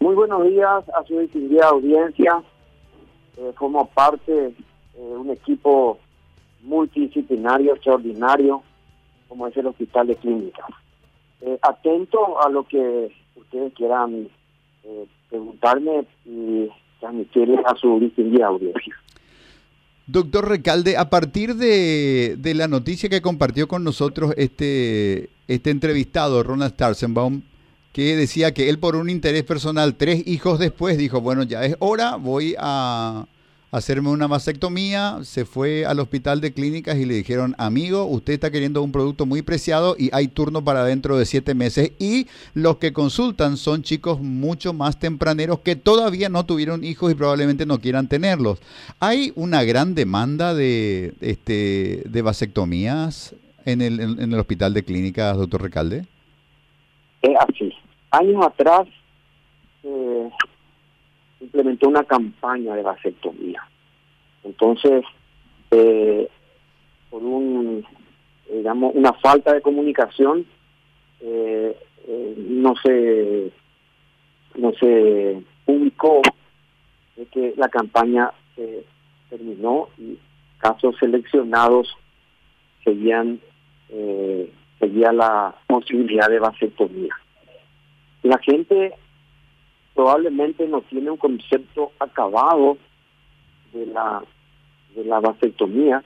Muy buenos días a su distinguida audiencia. Eh, como parte de un equipo multidisciplinario extraordinario como es el Hospital de Clínicas. Eh, atento a lo que ustedes quieran eh, preguntarme y transmitirle a su distinguida audiencia. Doctor Recalde, a partir de, de, la noticia que compartió con nosotros este, este entrevistado, Ronald Starsenbaum, que decía que él por un interés personal, tres hijos después, dijo, bueno, ya es hora, voy a, hacerme una vasectomía, se fue al hospital de clínicas y le dijeron, amigo, usted está queriendo un producto muy preciado y hay turno para dentro de siete meses. Y los que consultan son chicos mucho más tempraneros que todavía no tuvieron hijos y probablemente no quieran tenerlos. ¿Hay una gran demanda de, este, de vasectomías en el, en el hospital de clínicas, doctor Recalde? Es así. Años atrás... Eh implementó una campaña de vasectomía. Entonces, eh, por una falta de comunicación, eh, eh, no se no se publicó que la campaña se terminó y casos seleccionados seguían seguía la posibilidad de vasectomía. La gente probablemente no tiene un concepto acabado de la de la vasectomía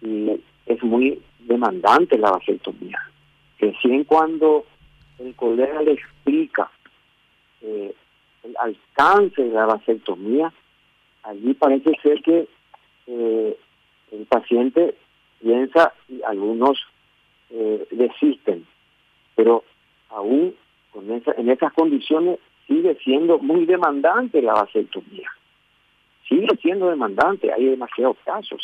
y es muy demandante la vasectomía. Recién cuando el colega le explica eh, el alcance de la vasectomía, allí parece ser que eh, el paciente piensa y algunos eh, desisten, pero aún en esas condiciones sigue siendo muy demandante la vasectomía. Sigue siendo demandante, hay demasiados casos.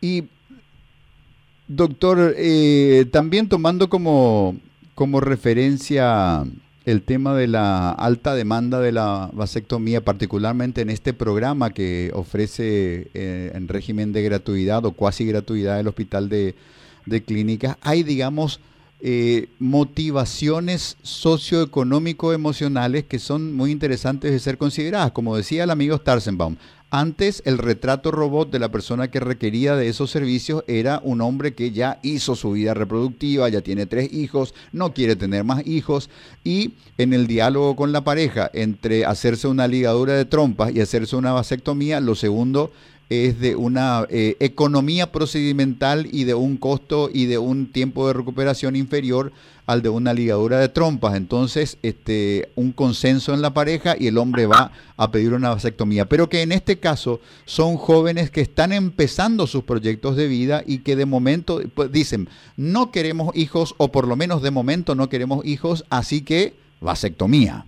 Y, doctor, eh, también tomando como, como referencia el tema de la alta demanda de la vasectomía, particularmente en este programa que ofrece eh, en régimen de gratuidad o cuasi gratuidad el Hospital de, de Clínicas, hay, digamos, eh, motivaciones socioeconómico-emocionales que son muy interesantes de ser consideradas. Como decía el amigo Starsenbaum, antes el retrato robot de la persona que requería de esos servicios era un hombre que ya hizo su vida reproductiva, ya tiene tres hijos, no quiere tener más hijos y en el diálogo con la pareja entre hacerse una ligadura de trompas y hacerse una vasectomía, lo segundo es de una eh, economía procedimental y de un costo y de un tiempo de recuperación inferior al de una ligadura de trompas. Entonces, este, un consenso en la pareja y el hombre va a pedir una vasectomía. Pero que en este caso son jóvenes que están empezando sus proyectos de vida y que de momento pues, dicen, no queremos hijos o por lo menos de momento no queremos hijos, así que vasectomía.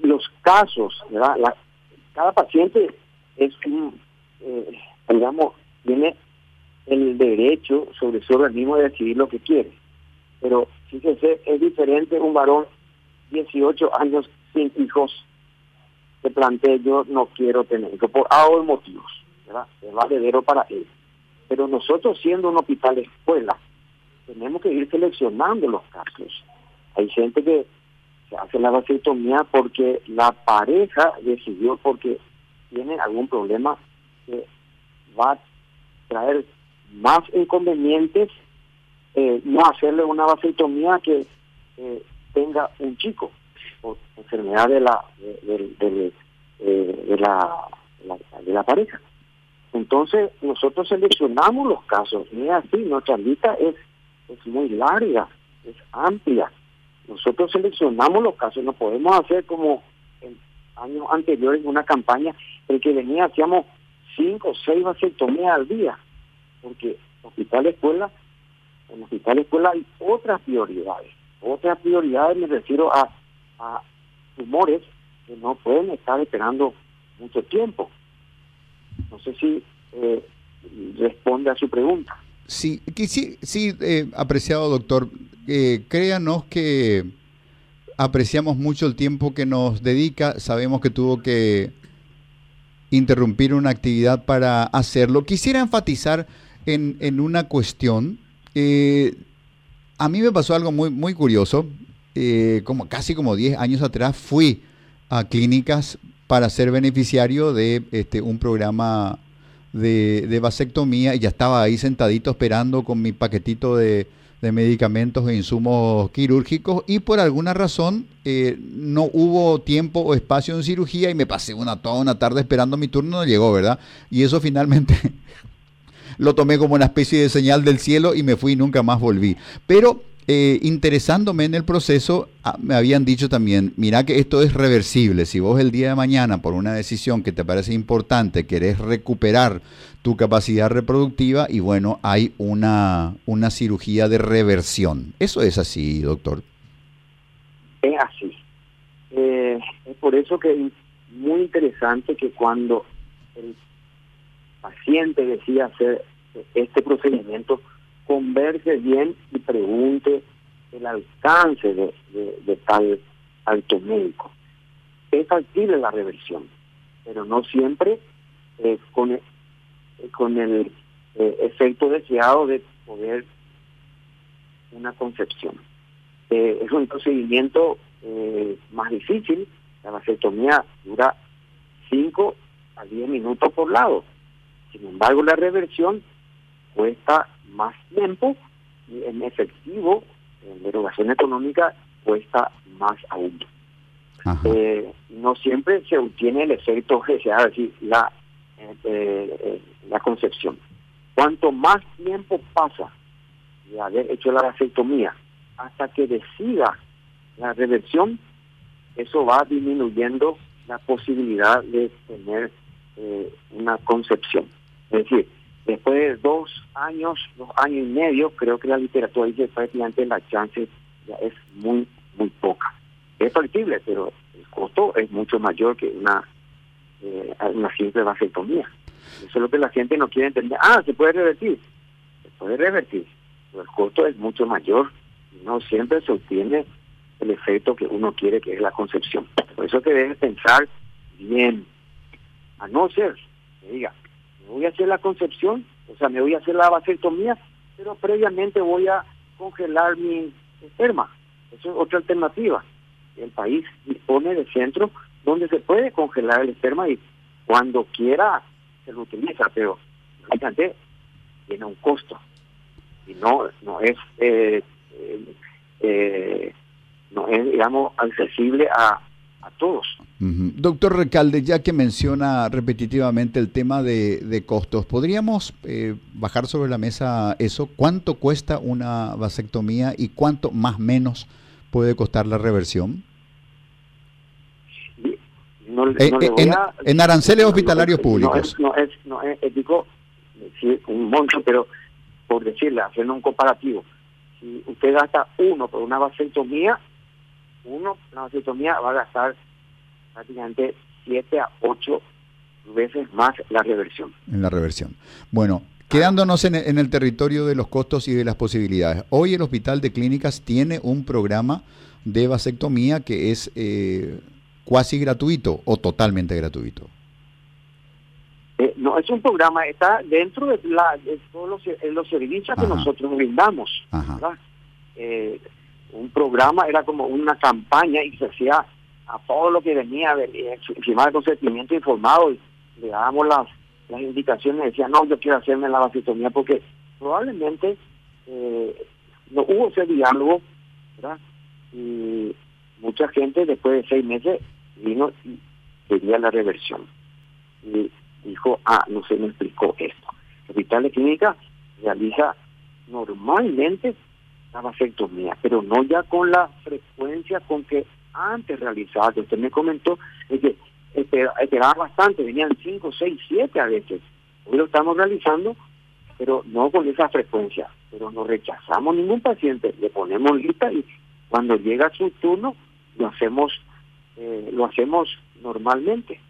Los casos, ¿verdad? Cada paciente es un, eh, digamos, tiene el derecho sobre su organismo de decidir lo que quiere. Pero fíjese, es diferente un varón 18 años sin hijos que plantee yo no quiero tener, por A motivos, ¿verdad? Es valedero para él. Pero nosotros siendo un hospital escuela, tenemos que ir seleccionando los casos. Hay gente que hace la vasectomía porque la pareja decidió porque tiene algún problema que va a traer más inconvenientes eh, no hacerle una vasectomía que eh, tenga un chico por enfermedad de la de, eh, la, de la pareja. Entonces nosotros seleccionamos los casos. Y así nuestra lista es es muy larga es amplia nosotros seleccionamos los casos, no podemos hacer como en años anteriores una campaña el que venía hacíamos cinco o seis vasectomías al día, porque hospital escuela, en hospital escuela hay otras prioridades. Otras prioridades me refiero a, a tumores que no pueden estar esperando mucho tiempo. No sé si eh, responde a su pregunta. Sí, sí, sí eh, apreciado doctor, eh, créanos que apreciamos mucho el tiempo que nos dedica, sabemos que tuvo que interrumpir una actividad para hacerlo. Quisiera enfatizar en, una cuestión. Eh, A mí me pasó algo muy, muy curioso. Como, casi como 10 años atrás fui a clínicas para ser beneficiario de este, un programa de, de vasectomía y ya estaba ahí sentadito esperando con mi paquetito de, de medicamentos e insumos quirúrgicos y por alguna razón eh, no hubo tiempo o espacio en cirugía y me pasé una toda una tarde esperando mi turno, no llegó, ¿verdad? Y eso finalmente lo tomé como una especie de señal del cielo y me fui y nunca más volví. Pero eh, interesándome en el proceso, ah, me habían dicho también, mira que esto es reversible. Si vos el día de mañana, por una decisión que te parece importante, querés recuperar tu capacidad reproductiva, y bueno, hay una, una cirugía de reversión. ¿Eso es así, doctor? Es así. Eh, es por eso que es muy interesante que cuando el paciente decida hacer este procedimiento, converse bien y pregunte el alcance de, tal alto médico. Es factible la reversión, pero no siempre eh, con, el, con el eh, efecto deseado de poder una concepción. Eh, es un procedimiento más difícil, la vasectomía dura 5 a 10 minutos por lado. Sin embargo, la reversión cuesta más tiempo y en efectivo, en erogación económica, cuesta más aún. Eh, no siempre se obtiene el efecto que se decir, la, eh, eh, la concepción. Cuanto más tiempo pasa de haber hecho la vasectomía hasta que decida la reversión, eso va disminuyendo la posibilidad de tener una concepción. Es decir, Después de dos años, dos años y medio, creo que la literatura dice prácticamente la chance ya es muy, muy poca. Es factible, pero el costo es mucho mayor que una, eh, una simple vasectomía. Eso es lo que la gente no quiere entender. Ah, se puede revertir. Se puede revertir, pero el costo es mucho mayor y no siempre se obtiene el efecto que uno quiere, que es la concepción. Por eso que debe pensar bien, a no ser que diga, voy a hacer la concepción, o sea, me voy a hacer la vasectomía, pero previamente voy a congelar mi esperma. Eso es otra alternativa. El país dispone de centros donde se puede congelar el esperma y cuando quiera se lo utiliza, pero fíjate, tiene un costo y no no es eh, eh, eh, no es digamos accesible a a todos. Doctor Recalde, ya que menciona repetitivamente el tema de, costos, ¿podríamos eh, bajar sobre la mesa eso? ¿Cuánto cuesta una vasectomía y cuánto más menos puede costar la reversión? en, aranceles hospitalarios públicos. No es, no es, ético decir un monto, pero por decirle, haciendo un comparativo, si usted gasta uno por una vasectomía, uno, una vasectomía va a gastar prácticamente 7 a 8 veces más la reversión. En la reversión. Bueno, quedándonos en, el territorio de los costos y de las posibilidades. Hoy el Hospital de Clínicas tiene un programa de vasectomía que es eh, cuasi gratuito o totalmente gratuito. Eh, no, es un programa, está dentro de, la, todos los, servicios que nosotros brindamos. Eh, un programa, era como una campaña y se hacía a todo lo que venía, firmar el consentimiento informado y le dábamos las, las indicaciones, decía, no, yo quiero hacerme la vasectomía porque probablemente eh, no hubo ese diálogo. Y mucha gente después de seis meses vino y quería la reversión. Y dijo, ah, no se me explicó esto. Hospital de clínica realiza normalmente la vasectomía, pero no ya con la frecuencia con que antes realizaba, que usted me comentó, es que esperaba bastante, venían 5, 6, 7 a veces. Hoy lo estamos realizando, pero no con esa frecuencia. Pero no rechazamos ningún paciente, le ponemos lista y cuando llega su turno lo hacemos, eh, lo hacemos normalmente.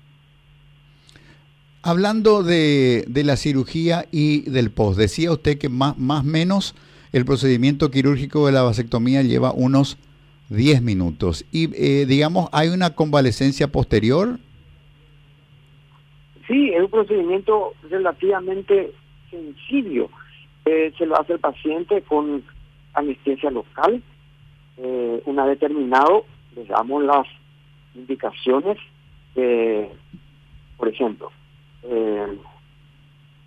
Hablando de, de la cirugía y del post, decía usted que más más menos el procedimiento quirúrgico de la vasectomía lleva unos 10 minutos. Y eh, digamos, ¿hay una convalecencia posterior? Sí, es un procedimiento relativamente sencillo. Eh, se lo hace el paciente con anestesia local. Eh, una vez terminado, les damos las indicaciones, por ejemplo, eh,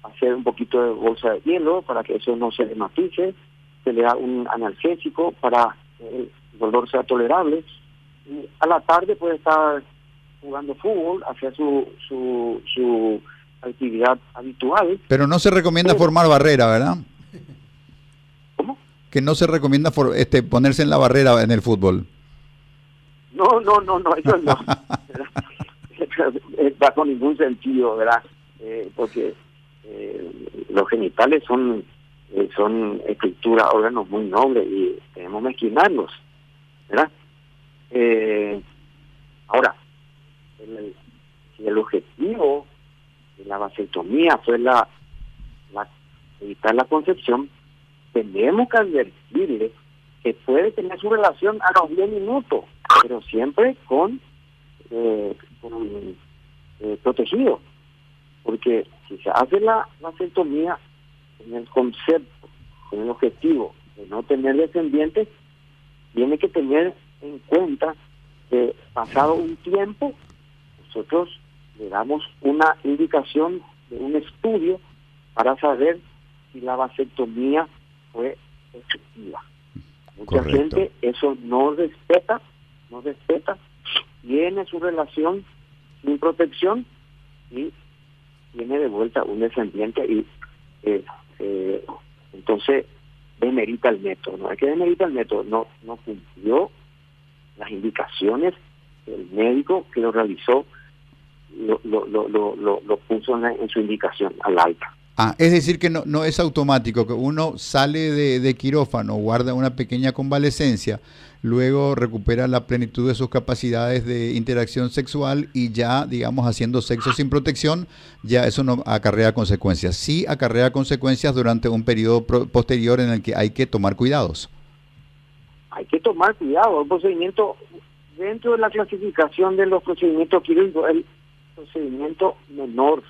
hacer un poquito de bolsa de hielo para que eso no se dematice, se le da un analgésico para que el dolor sea tolerable. Y a la tarde puede estar jugando fútbol, hacer su, su, su actividad habitual. Pero no se recomienda formar barrera, ¿verdad? ¿Cómo? Que no se recomienda este, ponerse en la barrera en el fútbol. No, no, no, no, eso no. Bajo ningún sentido, ¿verdad? Eh, porque eh, los genitales son eh, son estructuras, órganos muy nobles y tenemos que esquinarlos, ¿verdad? Eh, ahora, el, si el objetivo de la vasectomía fue la, la evitar la concepción, tenemos que advertirle que puede tener su relación a los 10 minutos, pero siempre con, eh, eh, protegido. Porque si se hace la vasectomía en el concepto, con el objetivo de no tener descendientes, tiene que tener en cuenta que pasado un tiempo, nosotros le damos una indicación de un estudio para saber si la vasectomía fue efectiva. Mucha gente eso no respeta, no respeta, tiene su relación sin protección y tiene de vuelta un descendiente y eh, eh, entonces demerita el método. No es que demerita el método, no, no cumplió las indicaciones del médico que lo realizó, lo, lo, lo, lo, puso en, su indicación al alta. Ah, es decir, que no, no es automático, que uno sale de, de, quirófano, guarda una pequeña convalecencia, luego recupera la plenitud de sus capacidades de interacción sexual y ya, digamos, haciendo sexo sin protección, ya eso no acarrea consecuencias. Sí acarrea consecuencias durante un periodo posterior en el que hay que tomar cuidados. Hay que tomar cuidado, el procedimiento, dentro de la clasificación de los procedimientos quirúrgicos, el procedimiento menor,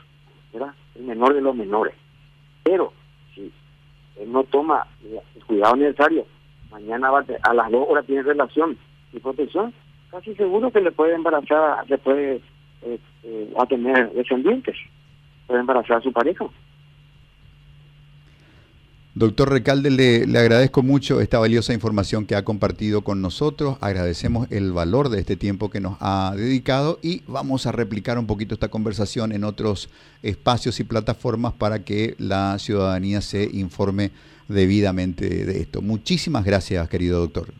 ¿verdad? El menor de los menores. Pero si él no toma el cuidado necesario, mañana va a, las dos horas tiene relación y protección, casi seguro que le puede embarazar, le puede eh, eh, a tener descendientes, puede embarazar a su pareja. Doctor Recalde, le, agradezco mucho esta valiosa información que ha compartido con nosotros. Agradecemos el valor de este tiempo que nos ha dedicado y vamos a replicar un poquito esta conversación en otros espacios y plataformas para que la ciudadanía se informe debidamente de esto. Muchísimas gracias, querido doctor.